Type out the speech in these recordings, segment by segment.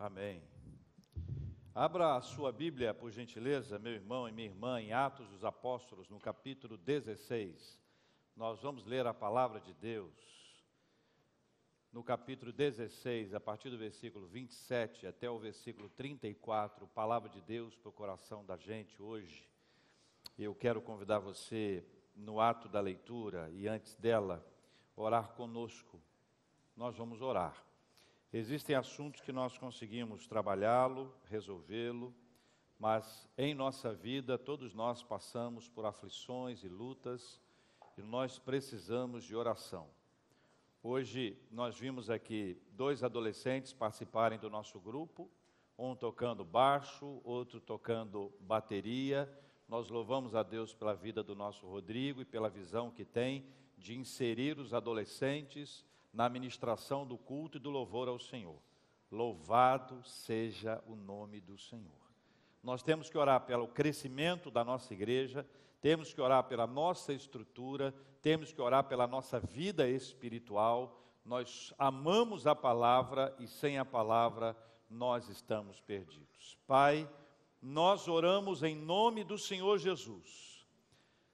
Amém. Abra a sua Bíblia, por gentileza, meu irmão e minha irmã, em Atos dos Apóstolos, no capítulo 16. Nós vamos ler a palavra de Deus. No capítulo 16, a partir do versículo 27 até o versículo 34, palavra de Deus para o coração da gente hoje. Eu quero convidar você, no ato da leitura e antes dela, orar conosco. Nós vamos orar. Existem assuntos que nós conseguimos trabalhá-lo, resolvê-lo, mas em nossa vida todos nós passamos por aflições e lutas e nós precisamos de oração. Hoje nós vimos aqui dois adolescentes participarem do nosso grupo, um tocando baixo, outro tocando bateria. Nós louvamos a Deus pela vida do nosso Rodrigo e pela visão que tem de inserir os adolescentes na ministração do culto e do louvor ao Senhor. Louvado seja o nome do Senhor. Nós temos que orar pelo crescimento da nossa igreja, temos que orar pela nossa estrutura, temos que orar pela nossa vida espiritual. Nós amamos a palavra e sem a palavra nós estamos perdidos. Pai, nós oramos em nome do Senhor Jesus.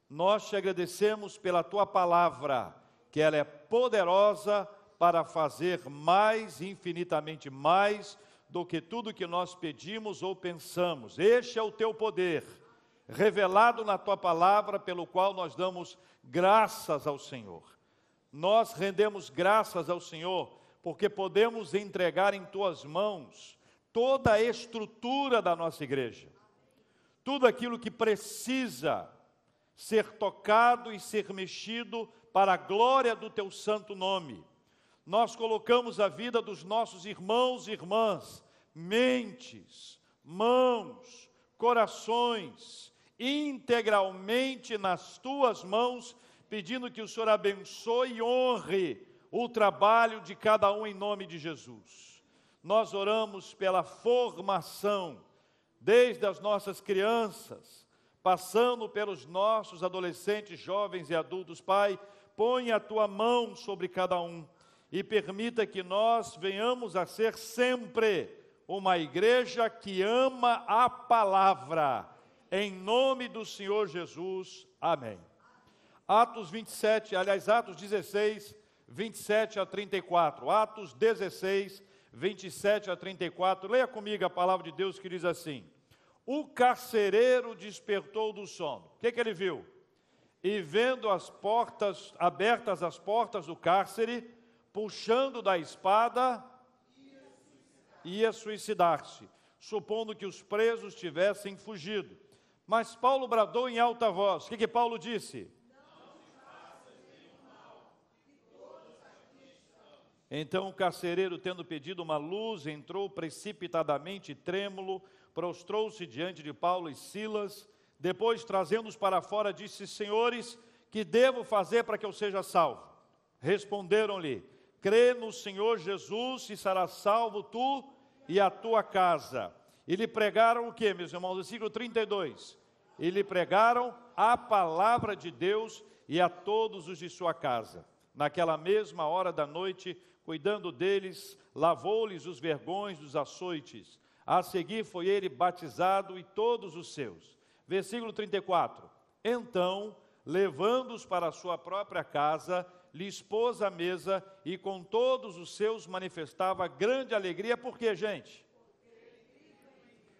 Nós te agradecemos pela tua palavra que ela é poderosa para fazer mais, infinitamente mais, do que tudo que nós pedimos ou pensamos. Este é o teu poder, revelado na tua palavra, pelo qual nós damos graças ao Senhor. Nós rendemos graças ao Senhor, porque podemos entregar em tuas mãos toda a estrutura da nossa igreja, tudo aquilo que precisa ser tocado e ser mexido para a glória do teu santo nome. Nós colocamos a vida dos nossos irmãos e irmãs, mentes, mãos, corações, integralmente nas tuas mãos, pedindo que o Senhor abençoe e honre o trabalho de cada um em nome de Jesus. Nós oramos pela formação, desde as nossas crianças, passando pelos nossos adolescentes, jovens e adultos, Pai, põe a tua mão sobre cada um e permita que nós venhamos a ser sempre uma igreja que ama a palavra. Em nome do Senhor Jesus. Amém. Atos 27, aliás, Atos 16, 27 a 34. Atos 16, 27 a 34. Leia comigo a palavra de Deus que diz assim: O carcereiro despertou do sono. O que, que ele viu? e vendo as portas abertas as portas do cárcere, puxando da espada, ia suicidar-se, supondo que os presos tivessem fugido. Mas Paulo bradou em alta voz. O que, que Paulo disse? Então o carcereiro, tendo pedido uma luz, entrou precipitadamente, trêmulo, prostrou-se diante de Paulo e Silas depois, trazendo-os para fora, disse: Senhores, que devo fazer para que eu seja salvo? Responderam-lhe: Crê no Senhor Jesus e serás salvo tu e a tua casa. E lhe pregaram o que, meus irmãos? Versículo 32. E lhe pregaram a palavra de Deus e a todos os de sua casa. Naquela mesma hora da noite, cuidando deles, lavou-lhes os vergões dos açoites. A seguir foi ele batizado e todos os seus. Versículo 34. Então, levando-os para a sua própria casa, lhe expôs a mesa e com todos os seus manifestava grande alegria, por quê, gente?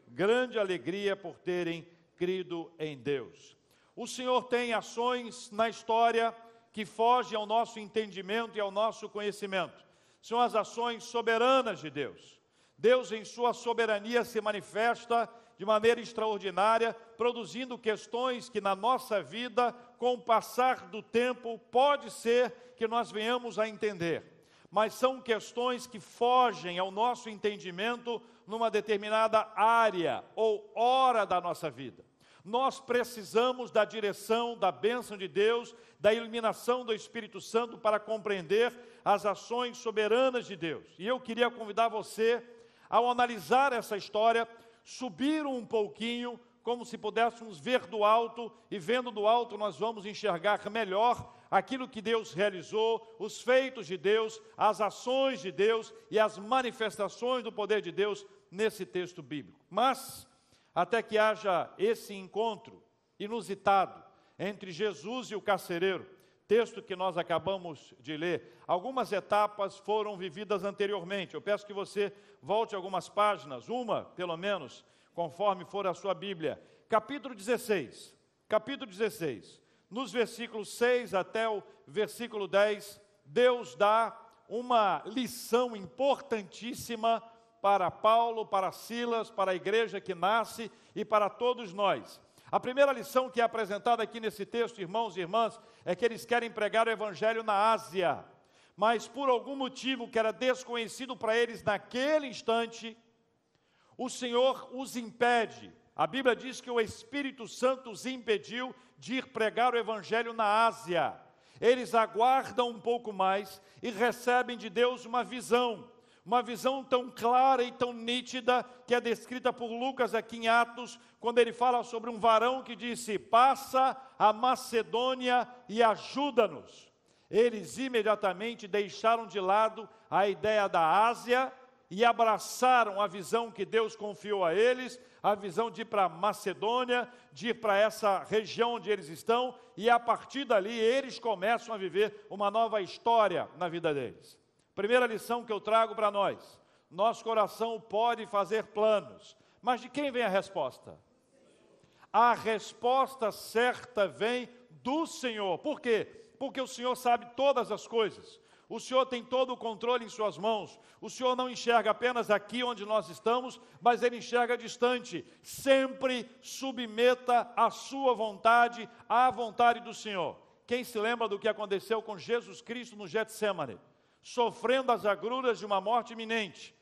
Grande alegria por terem crido em Deus. O Senhor tem ações na história que fogem ao nosso entendimento e ao nosso conhecimento. São as ações soberanas de Deus. Deus, em sua soberania, se manifesta de maneira extraordinária, produzindo questões que na nossa vida, com o passar do tempo, pode ser que nós venhamos a entender. Mas são questões que fogem ao nosso entendimento numa determinada área ou hora da nossa vida. Nós precisamos da direção, da bênção de Deus, da iluminação do Espírito Santo para compreender as ações soberanas de Deus. E eu queria convidar você, ao analisar essa história, subiram um pouquinho, como se pudéssemos ver do alto, e vendo do alto nós vamos enxergar melhor aquilo que Deus realizou, os feitos de Deus, as ações de Deus e as manifestações do poder de Deus nesse texto bíblico. Mas, até que haja esse encontro inusitado entre Jesus e o carcereiro, texto que nós acabamos de ler, algumas etapas foram vividas anteriormente. Eu peço que você volte algumas páginas, uma pelo menos, conforme for a sua Bíblia. Capítulo 16. Capítulo 16. Nos versículos 6 até o versículo 10, Deus dá uma lição importantíssima para Paulo, para Silas, para a igreja que nasce e para todos nós. A primeira lição que é apresentada aqui nesse texto, irmãos e irmãs, é que eles querem pregar o evangelho na Ásia, mas por algum motivo que era desconhecido para eles naquele instante, o Senhor os impede. A Bíblia diz que o Espírito Santo os impediu de ir pregar o evangelho na Ásia. Eles aguardam um pouco mais e recebem de Deus uma visão uma visão tão clara e tão nítida que é descrita por Lucas aqui em Atos, quando ele fala sobre um varão que disse: Passa a Macedônia e ajuda-nos. Eles imediatamente deixaram de lado a ideia da Ásia e abraçaram a visão que Deus confiou a eles, a visão de ir para Macedônia, de ir para essa região onde eles estão, e a partir dali eles começam a viver uma nova história na vida deles. Primeira lição que eu trago para nós: nosso coração pode fazer planos, mas de quem vem a resposta? A resposta certa vem do Senhor. Por quê? Porque o Senhor sabe todas as coisas. O Senhor tem todo o controle em Suas mãos. O Senhor não enxerga apenas aqui onde nós estamos, mas Ele enxerga distante. Sempre submeta a Sua vontade à vontade do Senhor. Quem se lembra do que aconteceu com Jesus Cristo no Getsemane? sofrendo as agruras de uma morte iminente.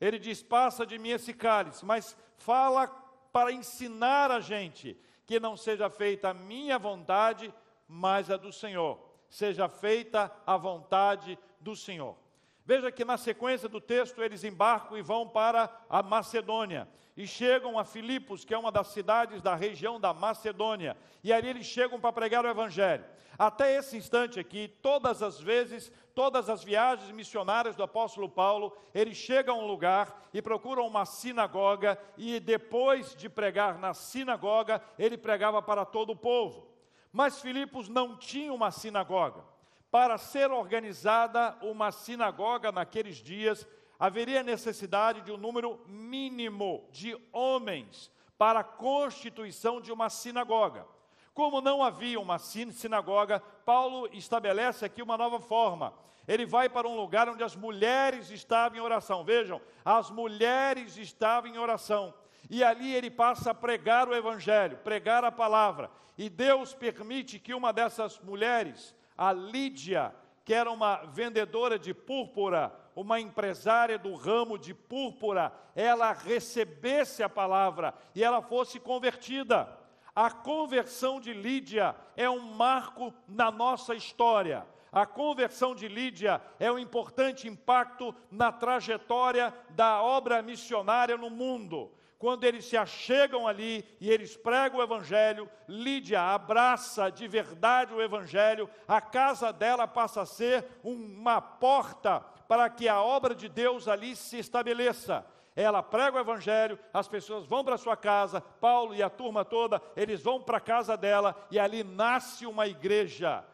Ele diz: Passa de mim esse cálice, mas fala para ensinar a gente que não seja feita a minha vontade, mas a do Senhor. Seja feita a vontade do Senhor. Veja que na sequência do texto eles embarcam e vão para a Macedônia e chegam a Filipos, que é uma das cidades da região da Macedônia, e ali eles chegam para pregar o evangelho. Até esse instante aqui, todas as vezes, todas as viagens missionárias do apóstolo Paulo, ele chega a um lugar e procura uma sinagoga, e depois de pregar na sinagoga, ele pregava para todo o povo. Mas Filipos não tinha uma sinagoga. Para ser organizada uma sinagoga naqueles dias, haveria necessidade de um número mínimo de homens para a constituição de uma sinagoga. Como não havia uma sinagoga, Paulo estabelece aqui uma nova forma. Ele vai para um lugar onde as mulheres estavam em oração. Vejam, as mulheres estavam em oração. E ali ele passa a pregar o evangelho, pregar a palavra. E Deus permite que uma dessas mulheres, a Lídia, que era uma vendedora de púrpura, uma empresária do ramo de púrpura, ela recebesse a palavra e ela fosse convertida. A conversão de Lídia é um marco na nossa história. A conversão de Lídia é um importante impacto na trajetória da obra missionária no mundo. Quando eles se achegam ali e eles pregam o Evangelho, Lídia abraça de verdade o Evangelho, a casa dela passa a ser uma porta para que a obra de Deus ali se estabeleça. Ela prega o evangelho, as pessoas vão para sua casa, Paulo e a turma toda, eles vão para a casa dela e ali nasce uma igreja.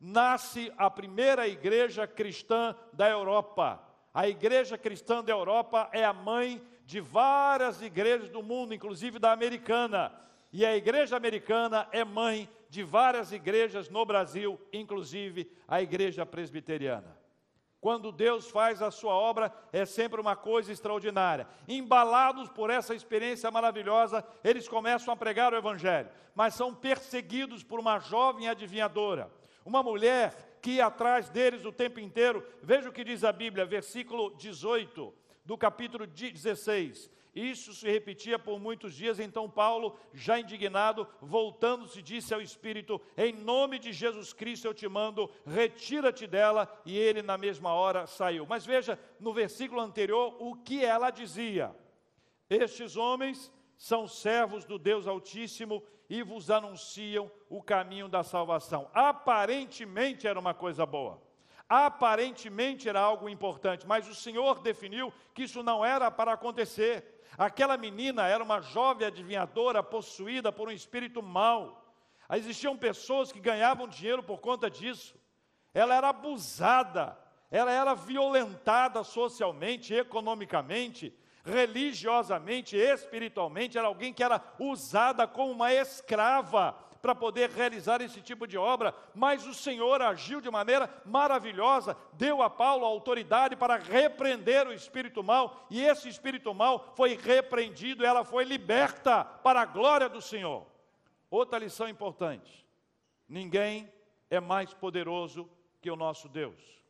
Nasce a primeira igreja cristã da Europa. A igreja cristã da Europa é a mãe de várias igrejas do mundo, inclusive da americana. E a igreja americana é mãe de várias igrejas no Brasil, inclusive a igreja presbiteriana. Quando Deus faz a sua obra, é sempre uma coisa extraordinária. Embalados por essa experiência maravilhosa, eles começam a pregar o Evangelho, mas são perseguidos por uma jovem adivinhadora, uma mulher que ia atrás deles o tempo inteiro. Veja o que diz a Bíblia, versículo 18 do capítulo 16. Isso se repetia por muitos dias, então Paulo, já indignado, voltando-se, disse ao Espírito: Em nome de Jesus Cristo eu te mando, retira-te dela. E ele, na mesma hora, saiu. Mas veja no versículo anterior o que ela dizia: Estes homens são servos do Deus Altíssimo e vos anunciam o caminho da salvação. Aparentemente era uma coisa boa. Aparentemente era algo importante, mas o Senhor definiu que isso não era para acontecer. Aquela menina era uma jovem adivinhadora possuída por um espírito mau. Existiam pessoas que ganhavam dinheiro por conta disso. Ela era abusada, ela era violentada socialmente, economicamente, religiosamente, espiritualmente. Era alguém que era usada como uma escrava para poder realizar esse tipo de obra, mas o Senhor agiu de maneira maravilhosa, deu a Paulo a autoridade para repreender o espírito mal, e esse espírito mal foi repreendido, ela foi liberta para a glória do Senhor. Outra lição importante: ninguém é mais poderoso que o nosso Deus.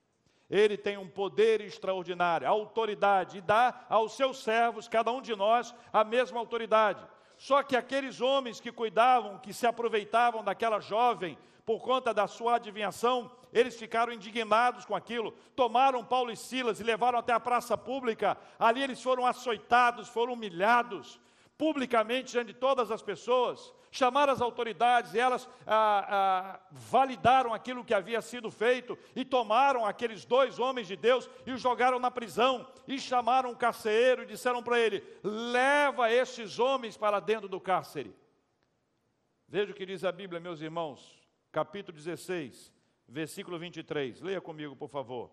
Ele tem um poder extraordinário, autoridade, e dá aos seus servos, cada um de nós, a mesma autoridade. Só que aqueles homens que cuidavam, que se aproveitavam daquela jovem por conta da sua adivinhação, eles ficaram indignados com aquilo, tomaram Paulo e Silas e levaram até a praça pública. Ali eles foram açoitados, foram humilhados, publicamente diante de todas as pessoas chamaram as autoridades e elas ah, ah, validaram aquilo que havia sido feito e tomaram aqueles dois homens de Deus e os jogaram na prisão e chamaram o carcereiro e disseram para ele: leva estes homens para dentro do cárcere. Veja o que diz a Bíblia, meus irmãos, capítulo 16, versículo 23. Leia comigo, por favor.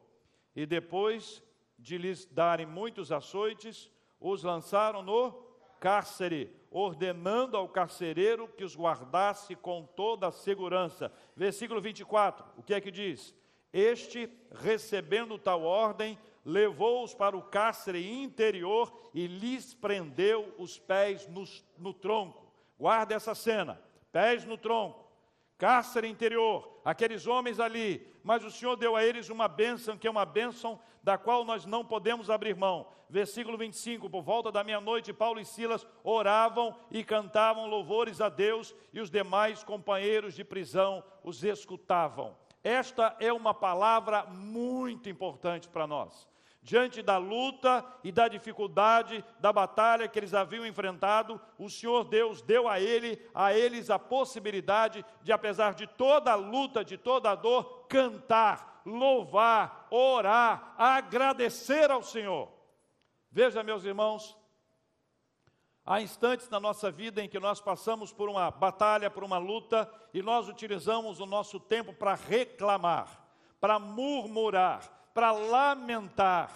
E depois de lhes darem muitos açoites, os lançaram no cárcere, ordenando ao carcereiro que os guardasse com toda a segurança. Versículo 24, o que é que diz? Este, recebendo tal ordem, levou-os para o cárcere interior e lhes prendeu os pés no, no tronco. Guarda essa cena: pés no tronco, cárcere interior, aqueles homens ali, mas o Senhor deu a eles uma bênção, que é uma bênção da qual nós não podemos abrir mão. Versículo 25: Por volta da meia-noite, Paulo e Silas oravam e cantavam louvores a Deus, e os demais companheiros de prisão os escutavam. Esta é uma palavra muito importante para nós diante da luta e da dificuldade da batalha que eles haviam enfrentado, o Senhor Deus deu a ele, a eles a possibilidade de apesar de toda a luta, de toda a dor, cantar, louvar, orar, agradecer ao Senhor. Veja, meus irmãos, há instantes na nossa vida em que nós passamos por uma batalha, por uma luta, e nós utilizamos o nosso tempo para reclamar, para murmurar, para lamentar,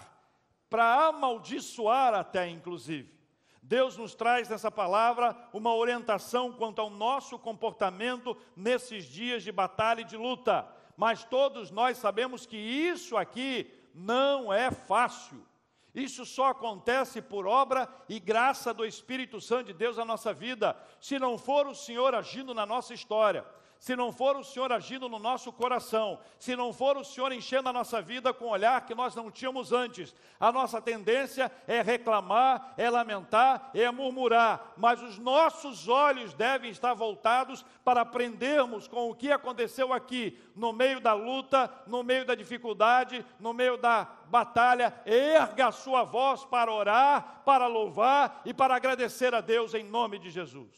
para amaldiçoar até inclusive. Deus nos traz nessa palavra uma orientação quanto ao nosso comportamento nesses dias de batalha e de luta. Mas todos nós sabemos que isso aqui não é fácil. Isso só acontece por obra e graça do Espírito Santo de Deus na nossa vida. Se não for o Senhor agindo na nossa história, se não for o Senhor agindo no nosso coração, se não for o Senhor enchendo a nossa vida com o olhar que nós não tínhamos antes, a nossa tendência é reclamar, é lamentar, é murmurar, mas os nossos olhos devem estar voltados para aprendermos com o que aconteceu aqui, no meio da luta, no meio da dificuldade, no meio da batalha, erga a sua voz para orar, para louvar e para agradecer a Deus em nome de Jesus.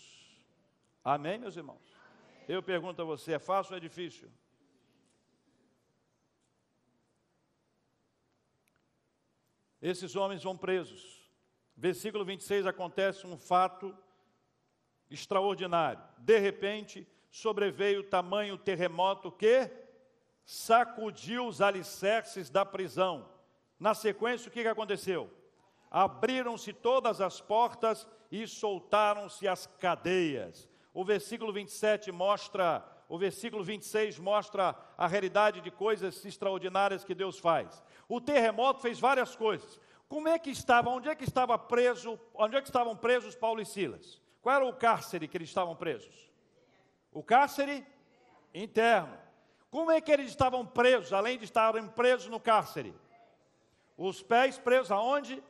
Amém, meus irmãos? Eu pergunto a você: é fácil ou é difícil? Esses homens vão presos. Versículo 26 acontece um fato extraordinário. De repente, sobreveio tamanho terremoto que sacudiu os alicerces da prisão. Na sequência, o que aconteceu? Abriram-se todas as portas e soltaram-se as cadeias. O versículo 27 mostra, o versículo 26 mostra a realidade de coisas extraordinárias que Deus faz. O terremoto fez várias coisas. Como é que estava, onde é que estava preso, onde é que estavam presos Paulo e Silas? Qual era o cárcere que eles estavam presos? O cárcere interno. Como é que eles estavam presos, além de estarem presos no cárcere? Os pés presos aonde?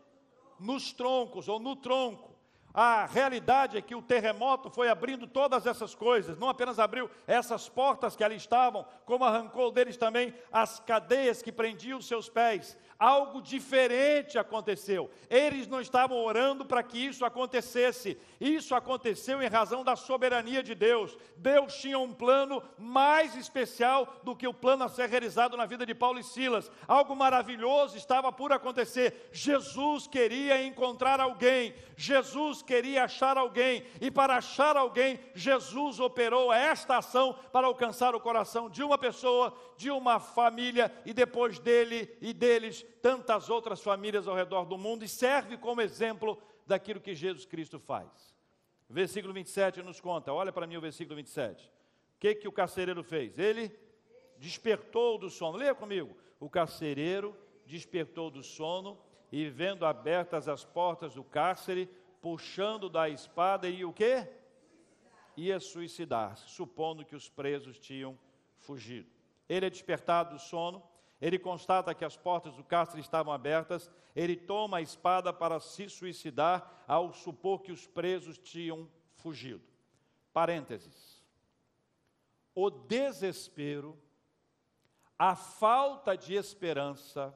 Nos troncos ou no tronco. A realidade é que o terremoto foi abrindo todas essas coisas, não apenas abriu essas portas que ali estavam, como arrancou deles também as cadeias que prendiam os seus pés. Algo diferente aconteceu. Eles não estavam orando para que isso acontecesse. Isso aconteceu em razão da soberania de Deus. Deus tinha um plano mais especial do que o plano a ser realizado na vida de Paulo e Silas. Algo maravilhoso estava por acontecer. Jesus queria encontrar alguém. Jesus queria achar alguém, e para achar alguém, Jesus operou esta ação para alcançar o coração de uma pessoa, de uma família, e depois dele e deles, tantas outras famílias ao redor do mundo, e serve como exemplo daquilo que Jesus Cristo faz. Versículo 27 nos conta, olha para mim o versículo 27. O que, que o carcereiro fez? Ele despertou do sono. Leia comigo. O carcereiro despertou do sono e, vendo abertas as portas do cárcere, puxando da espada e o quê? Ia suicidar-se, supondo que os presos tinham fugido. Ele é despertado do sono, ele constata que as portas do cárcere estavam abertas, ele toma a espada para se suicidar, ao supor que os presos tinham fugido. Parênteses. O desespero, a falta de esperança,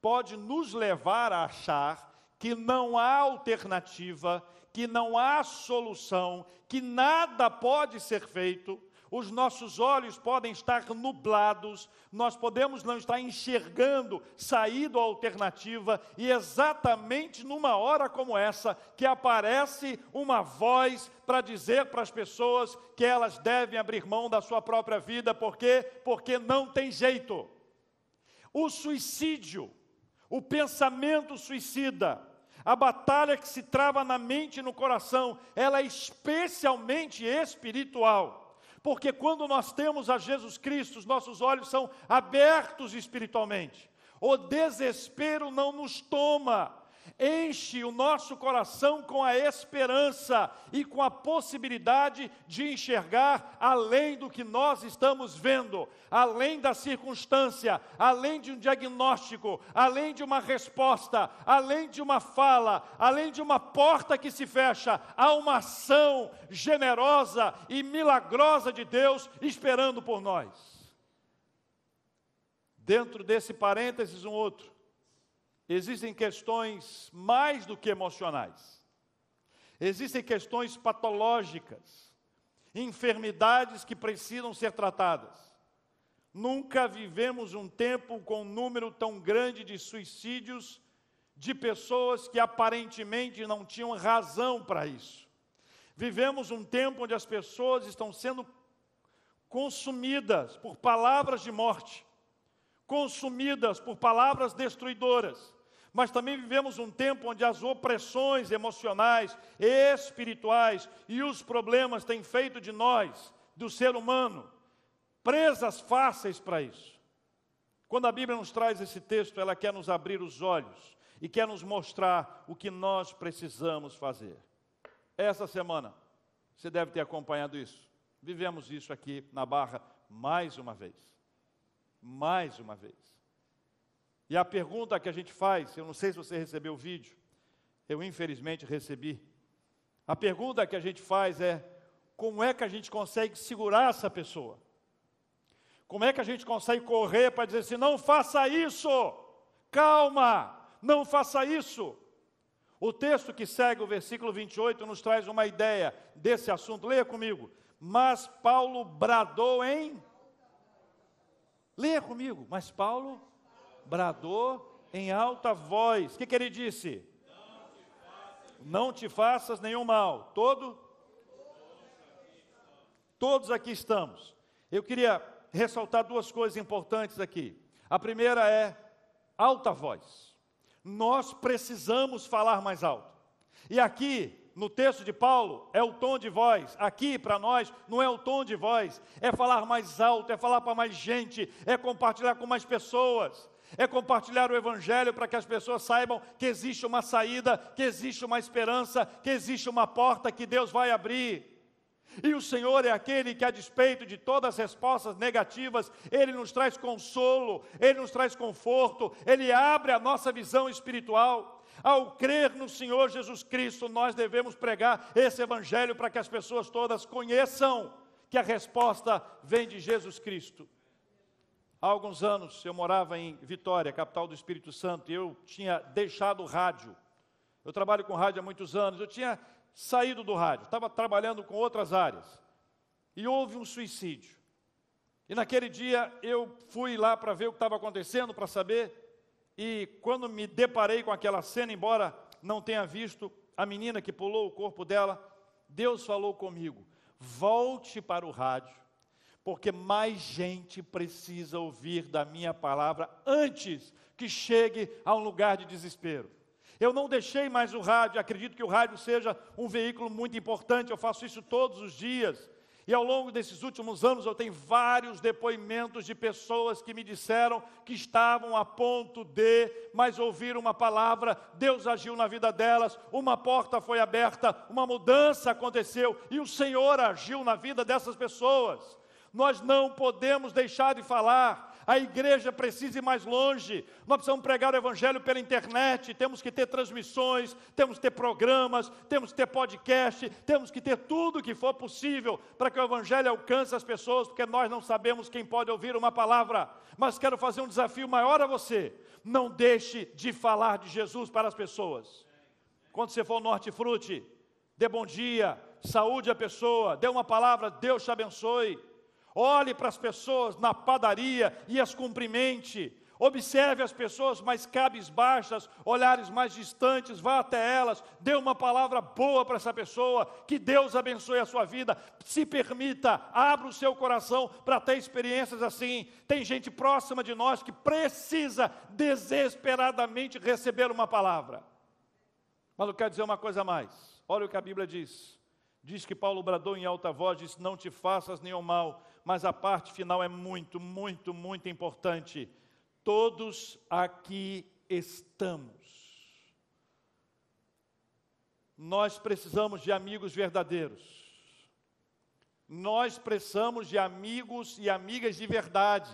pode nos levar a achar que não há alternativa, que não há solução, que nada pode ser feito, os nossos olhos podem estar nublados, nós podemos não estar enxergando saída alternativa, e exatamente numa hora como essa, que aparece uma voz para dizer para as pessoas que elas devem abrir mão da sua própria vida, por quê? Porque não tem jeito. O suicídio, o pensamento suicida, a batalha que se trava na mente e no coração, ela é especialmente espiritual. Porque quando nós temos a Jesus Cristo, os nossos olhos são abertos espiritualmente. O desespero não nos toma, enche o nosso coração com a esperança e com a possibilidade de enxergar além do que nós estamos vendo, além da circunstância, além de um diagnóstico, além de uma resposta, além de uma fala, além de uma porta que se fecha, há uma ação generosa e milagrosa de Deus esperando por nós. Dentro desse parênteses, um outro existem questões mais do que emocionais. Existem questões patológicas, enfermidades que precisam ser tratadas. Nunca vivemos um tempo com um número tão grande de suicídios de pessoas que aparentemente não tinham razão para isso. Vivemos um tempo onde as pessoas estão sendo consumidas por palavras de morte, consumidas por palavras destruidoras mas também vivemos um tempo onde as opressões emocionais, espirituais e os problemas têm feito de nós, do ser humano, presas fáceis para isso. Quando a Bíblia nos traz esse texto, ela quer nos abrir os olhos e quer nos mostrar o que nós precisamos fazer. Essa semana, você deve ter acompanhado isso. Vivemos isso aqui na Barra mais uma vez. Mais uma vez. E a pergunta que a gente faz, eu não sei se você recebeu o vídeo, eu infelizmente recebi. A pergunta que a gente faz é: como é que a gente consegue segurar essa pessoa? Como é que a gente consegue correr para dizer assim: não faça isso, calma, não faça isso? O texto que segue o versículo 28 nos traz uma ideia desse assunto, leia comigo. Mas Paulo bradou em. Leia comigo, mas Paulo bradou em alta voz. O que, que ele disse? Não te faças nenhum mal. Todo? Todos aqui estamos. Eu queria ressaltar duas coisas importantes aqui. A primeira é alta voz. Nós precisamos falar mais alto. E aqui, no texto de Paulo, é o tom de voz. Aqui, para nós, não é o tom de voz. É falar mais alto, é falar para mais gente, é compartilhar com mais pessoas é compartilhar o Evangelho para que as pessoas saibam que existe uma saída, que existe uma esperança, que existe uma porta que Deus vai abrir. E o Senhor é aquele que, a despeito de todas as respostas negativas, Ele nos traz consolo, Ele nos traz conforto, Ele abre a nossa visão espiritual. Ao crer no Senhor Jesus Cristo, nós devemos pregar esse Evangelho para que as pessoas todas conheçam que a resposta vem de Jesus Cristo. Há alguns anos eu morava em Vitória, capital do Espírito Santo, e eu tinha deixado o rádio. Eu trabalho com rádio há muitos anos, eu tinha saído do rádio, estava trabalhando com outras áreas. E houve um suicídio. E naquele dia eu fui lá para ver o que estava acontecendo, para saber. E quando me deparei com aquela cena, embora não tenha visto a menina que pulou o corpo dela, Deus falou comigo: volte para o rádio, porque mais gente precisa ouvir da minha palavra antes que chegue a um lugar de desespero. Eu não deixei mais o rádio, acredito que o rádio seja um veículo muito importante, eu faço isso todos os dias. E ao longo desses últimos anos eu tenho vários depoimentos de pessoas que me disseram que estavam a ponto de, mas ouviram uma palavra, Deus agiu na vida delas, uma porta foi aberta, uma mudança aconteceu e o Senhor agiu na vida dessas pessoas. Nós não podemos deixar de falar a igreja precisa ir mais longe. Nós precisamos pregar o evangelho pela internet, temos que ter transmissões, temos que ter programas, temos que ter podcast, temos que ter tudo que for possível para que o evangelho alcance as pessoas, porque nós não sabemos quem pode ouvir uma palavra. Mas quero fazer um desafio maior a você. Não deixe de falar de Jesus para as pessoas. Quando você for ao Norte Frute, dê bom dia, saúde a pessoa, dê uma palavra, Deus te abençoe olhe para as pessoas na padaria e as cumprimente. Observe as pessoas mais cabisbaixas, olhares mais distantes, vá até elas, dê uma palavra boa para essa pessoa, que Deus abençoe a sua vida. Se permita, abra o seu coração para ter experiências assim. Tem gente próxima de nós que precisa desesperadamente receber uma palavra. Mas eu quero dizer uma coisa a mais. Olha o que a Bíblia diz. Diz que Paulo bradou em alta voz, disse: Não te faças nenhum mal, mas a parte final é muito, muito, muito importante. Todos aqui estamos. Nós precisamos de amigos verdadeiros. Nós precisamos de amigos e amigas de verdade.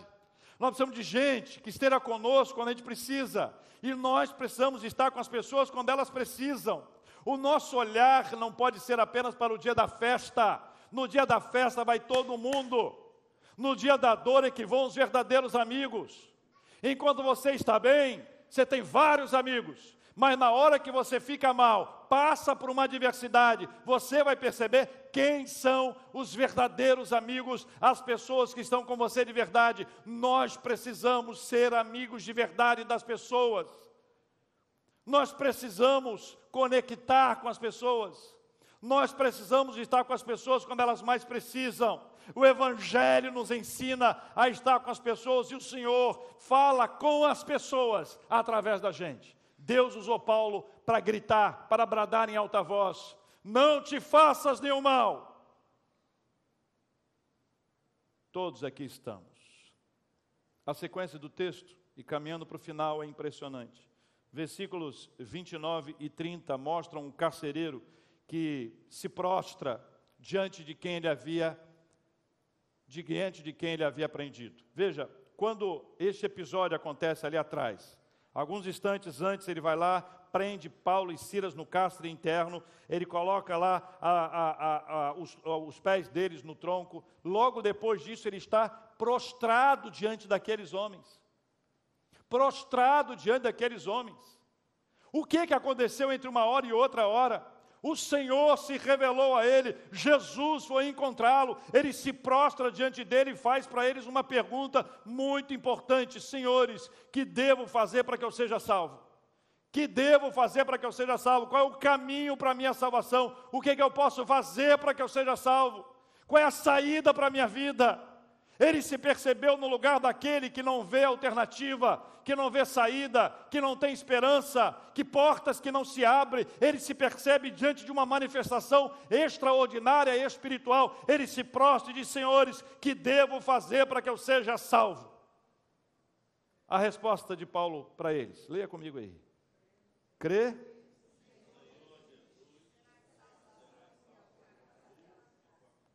Nós precisamos de gente que esteja conosco quando a gente precisa. E nós precisamos estar com as pessoas quando elas precisam. O nosso olhar não pode ser apenas para o dia da festa. No dia da festa vai todo mundo. No dia da dor é que vão os verdadeiros amigos. Enquanto você está bem, você tem vários amigos. Mas na hora que você fica mal, passa por uma adversidade, você vai perceber quem são os verdadeiros amigos, as pessoas que estão com você de verdade. Nós precisamos ser amigos de verdade das pessoas. Nós precisamos conectar com as pessoas. Nós precisamos estar com as pessoas quando elas mais precisam. O Evangelho nos ensina a estar com as pessoas e o Senhor fala com as pessoas através da gente. Deus usou Paulo para gritar, para bradar em alta voz: Não te faças nenhum mal. Todos aqui estamos. A sequência do texto, e caminhando para o final, é impressionante. Versículos 29 e 30 mostram um carcereiro que se prostra diante de quem ele havia diante de quem ele havia aprendido. Veja, quando este episódio acontece ali atrás, alguns instantes antes ele vai lá, prende Paulo e Silas no cárcere interno, ele coloca lá a, a, a, os, os pés deles no tronco, logo depois disso ele está prostrado diante daqueles homens. Prostrado diante daqueles homens. O que, que aconteceu entre uma hora e outra hora? O Senhor se revelou a ele, Jesus foi encontrá-lo, ele se prostra diante dele e faz para eles uma pergunta muito importante: Senhores, que devo fazer para que eu seja salvo? Que devo fazer para que eu seja salvo? Qual é o caminho para a minha salvação? O que, que eu posso fazer para que eu seja salvo? Qual é a saída para a minha vida? Ele se percebeu no lugar daquele que não vê alternativa, que não vê saída, que não tem esperança, que portas que não se abrem. Ele se percebe diante de uma manifestação extraordinária e espiritual. Ele se prostra e diz: Senhores, que devo fazer para que eu seja salvo? A resposta de Paulo para eles, leia comigo aí. Crê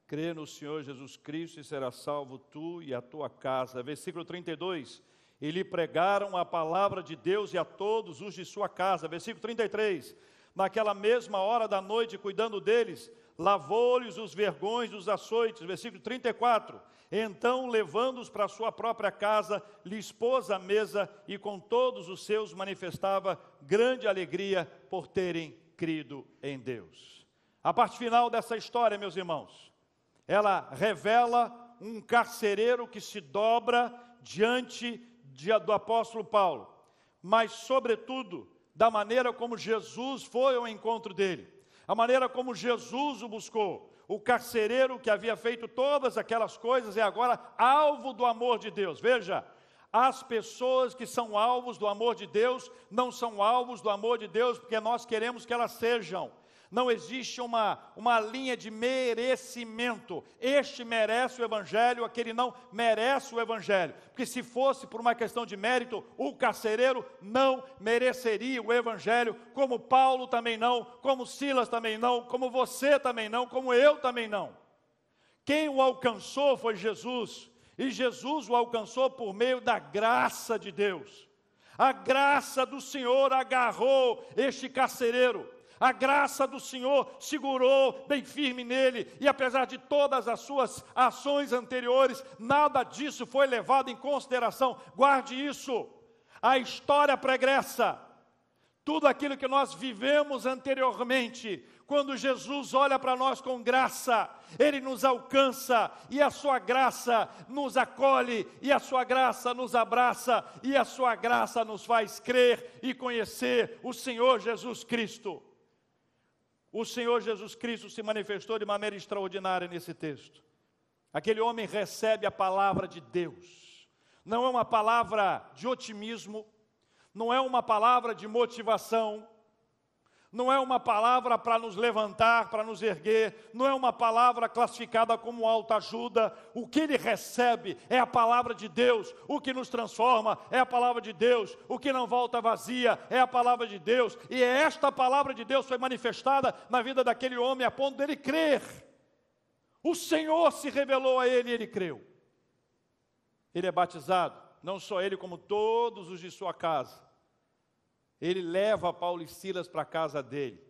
crê no Senhor Jesus Cristo e será salvo tu e a tua casa. Versículo 32. e lhe pregaram a palavra de Deus e a todos os de sua casa. Versículo 33. Naquela mesma hora da noite, cuidando deles, lavou-lhes os vergões dos açoites. Versículo 34. Então, levando-os para sua própria casa, lhes pôs a mesa e com todos os seus manifestava grande alegria por terem crido em Deus. A parte final dessa história, meus irmãos, ela revela um carcereiro que se dobra diante de, do apóstolo Paulo, mas, sobretudo, da maneira como Jesus foi ao encontro dele, a maneira como Jesus o buscou, o carcereiro que havia feito todas aquelas coisas é agora alvo do amor de Deus. Veja, as pessoas que são alvos do amor de Deus não são alvos do amor de Deus porque nós queremos que elas sejam. Não existe uma, uma linha de merecimento. Este merece o Evangelho, aquele não merece o Evangelho. Porque se fosse por uma questão de mérito, o carcereiro não mereceria o Evangelho, como Paulo também não, como Silas também não, como você também não, como eu também não. Quem o alcançou foi Jesus, e Jesus o alcançou por meio da graça de Deus. A graça do Senhor agarrou este carcereiro a graça do Senhor segurou bem firme nele, e apesar de todas as suas ações anteriores, nada disso foi levado em consideração. Guarde isso. A história pregressa, tudo aquilo que nós vivemos anteriormente, quando Jesus olha para nós com graça, Ele nos alcança, e a Sua graça nos acolhe, e a Sua graça nos abraça, e a Sua graça nos faz crer e conhecer o Senhor Jesus Cristo. O Senhor Jesus Cristo se manifestou de maneira extraordinária nesse texto. Aquele homem recebe a palavra de Deus. Não é uma palavra de otimismo, não é uma palavra de motivação, não é uma palavra para nos levantar, para nos erguer, não é uma palavra classificada como autoajuda. O que ele recebe é a palavra de Deus. O que nos transforma é a palavra de Deus. O que não volta vazia é a palavra de Deus. E é esta palavra de Deus foi manifestada na vida daquele homem a ponto dele crer. O Senhor se revelou a ele e ele creu. Ele é batizado, não só ele, como todos os de sua casa ele leva Paulo e Silas para a casa dele.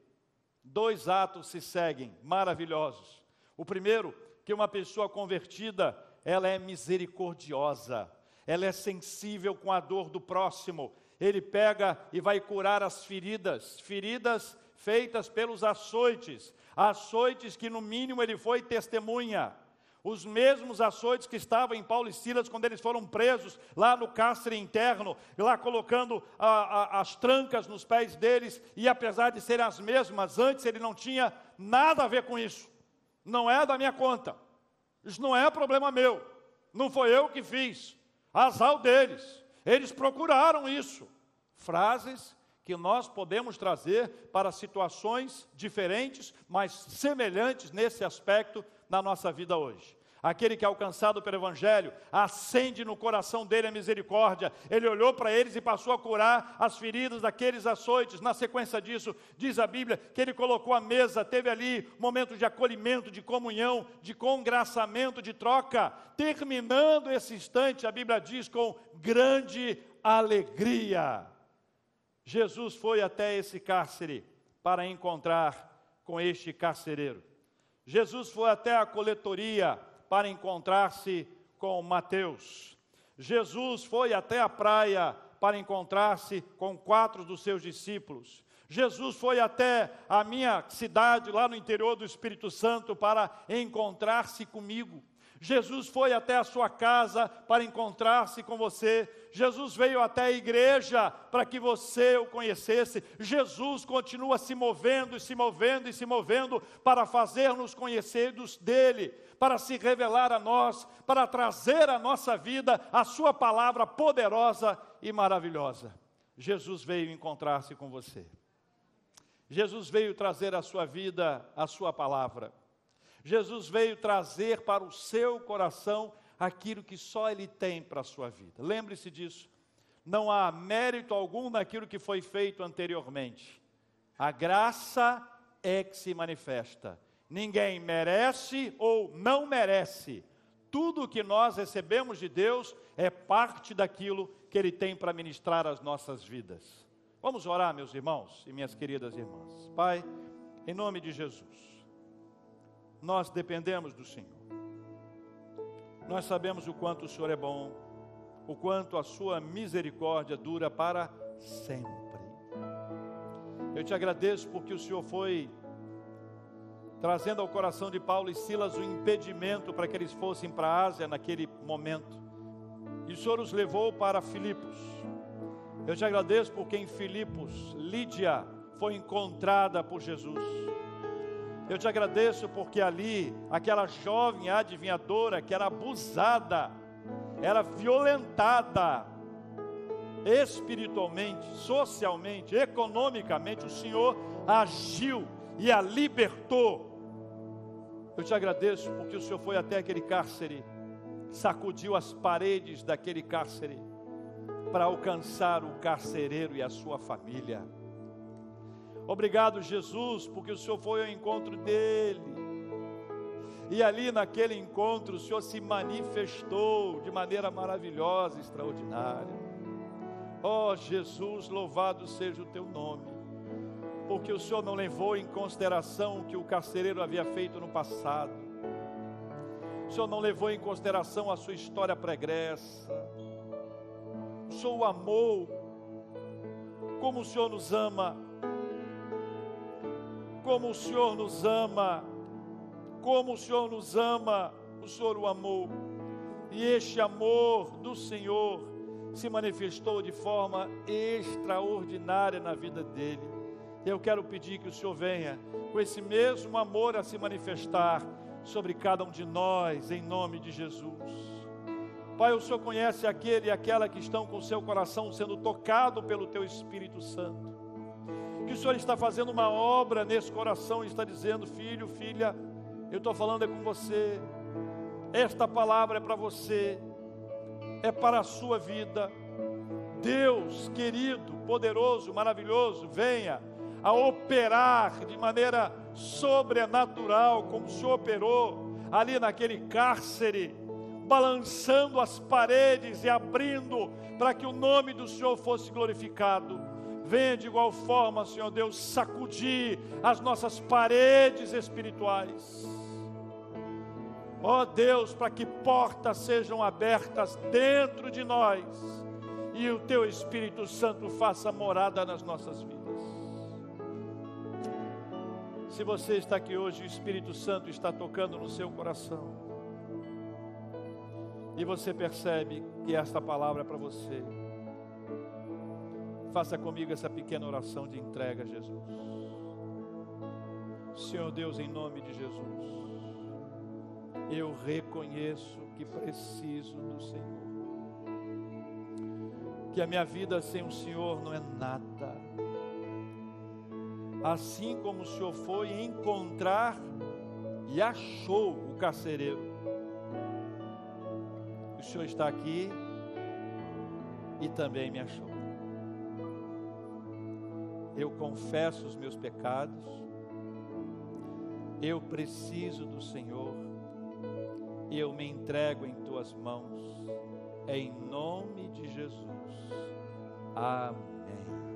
Dois atos se seguem, maravilhosos. O primeiro, que uma pessoa convertida, ela é misericordiosa, ela é sensível com a dor do próximo. Ele pega e vai curar as feridas, feridas feitas pelos açoites, açoites que no mínimo ele foi testemunha os mesmos açoites que estavam em Paulo e Silas quando eles foram presos lá no cárcere interno, lá colocando a, a, as trancas nos pés deles, e apesar de serem as mesmas, antes ele não tinha nada a ver com isso, não é da minha conta, isso não é problema meu, não foi eu que fiz, azar deles, eles procuraram isso. Frases que nós podemos trazer para situações diferentes, mas semelhantes nesse aspecto na nossa vida hoje. Aquele que é alcançado pelo Evangelho, acende no coração dele a misericórdia. Ele olhou para eles e passou a curar as feridas daqueles açoites. Na sequência disso, diz a Bíblia que ele colocou a mesa, teve ali momentos de acolhimento, de comunhão, de congraçamento, de troca. Terminando esse instante, a Bíblia diz com grande alegria. Jesus foi até esse cárcere para encontrar com este carcereiro. Jesus foi até a coletoria para encontrar-se com Mateus. Jesus foi até a praia para encontrar-se com quatro dos seus discípulos. Jesus foi até a minha cidade, lá no interior do Espírito Santo, para encontrar-se comigo. Jesus foi até a sua casa para encontrar-se com você. Jesus veio até a igreja para que você o conhecesse. Jesus continua se movendo e se movendo e se movendo para fazer-nos conhecidos dele, para se revelar a nós, para trazer à nossa vida a sua palavra poderosa e maravilhosa. Jesus veio encontrar-se com você. Jesus veio trazer à sua vida a sua palavra. Jesus veio trazer para o seu coração aquilo que só Ele tem para a sua vida. Lembre-se disso. Não há mérito algum naquilo que foi feito anteriormente. A graça é que se manifesta. Ninguém merece ou não merece. Tudo o que nós recebemos de Deus é parte daquilo que Ele tem para ministrar as nossas vidas. Vamos orar, meus irmãos e minhas queridas irmãs. Pai, em nome de Jesus, nós dependemos do Senhor. Nós sabemos o quanto o Senhor é bom, o quanto a Sua misericórdia dura para sempre. Eu te agradeço porque o Senhor foi trazendo ao coração de Paulo e Silas o impedimento para que eles fossem para a Ásia naquele momento. E o Senhor os levou para Filipos. Eu te agradeço porque em Filipos, Lídia foi encontrada por Jesus. Eu te agradeço porque ali, aquela jovem adivinhadora que era abusada, era violentada, espiritualmente, socialmente, economicamente, o Senhor agiu e a libertou. Eu te agradeço porque o Senhor foi até aquele cárcere, sacudiu as paredes daquele cárcere para alcançar o carcereiro e a sua família. Obrigado, Jesus, porque o Senhor foi ao encontro dele. E ali naquele encontro o Senhor se manifestou de maneira maravilhosa, extraordinária. Ó oh, Jesus, louvado seja o teu nome porque o Senhor não levou em consideração o que o carcereiro havia feito no passado. O Senhor não levou em consideração a sua história pregressa. O Senhor o amou como o Senhor nos ama. Como o Senhor nos ama. Como o Senhor nos ama, o Senhor o amou. E este amor do Senhor se manifestou de forma extraordinária na vida dele. Eu quero pedir que o Senhor venha com esse mesmo amor a se manifestar sobre cada um de nós, em nome de Jesus. Pai, o Senhor conhece aquele e aquela que estão com seu coração sendo tocado pelo teu Espírito Santo. Que o Senhor está fazendo uma obra nesse coração e está dizendo: Filho, filha, eu estou falando é com você. Esta palavra é para você, é para a sua vida. Deus querido, poderoso, maravilhoso, venha a operar de maneira sobrenatural, como o Senhor operou ali naquele cárcere, balançando as paredes e abrindo para que o nome do Senhor fosse glorificado. Venha de igual forma, Senhor Deus, sacudir as nossas paredes espirituais. Ó oh Deus, para que portas sejam abertas dentro de nós e o Teu Espírito Santo faça morada nas nossas vidas. Se você está aqui hoje, o Espírito Santo está tocando no seu coração. E você percebe que esta palavra é para você. Faça comigo essa pequena oração de entrega a Jesus. Senhor Deus, em nome de Jesus, eu reconheço que preciso do Senhor. Que a minha vida sem o Senhor não é nada assim como o Senhor foi encontrar e achou o carcereiro. O Senhor está aqui e também me achou. Eu confesso os meus pecados, eu preciso do Senhor eu me entrego em tuas mãos, em nome de Jesus. Amém.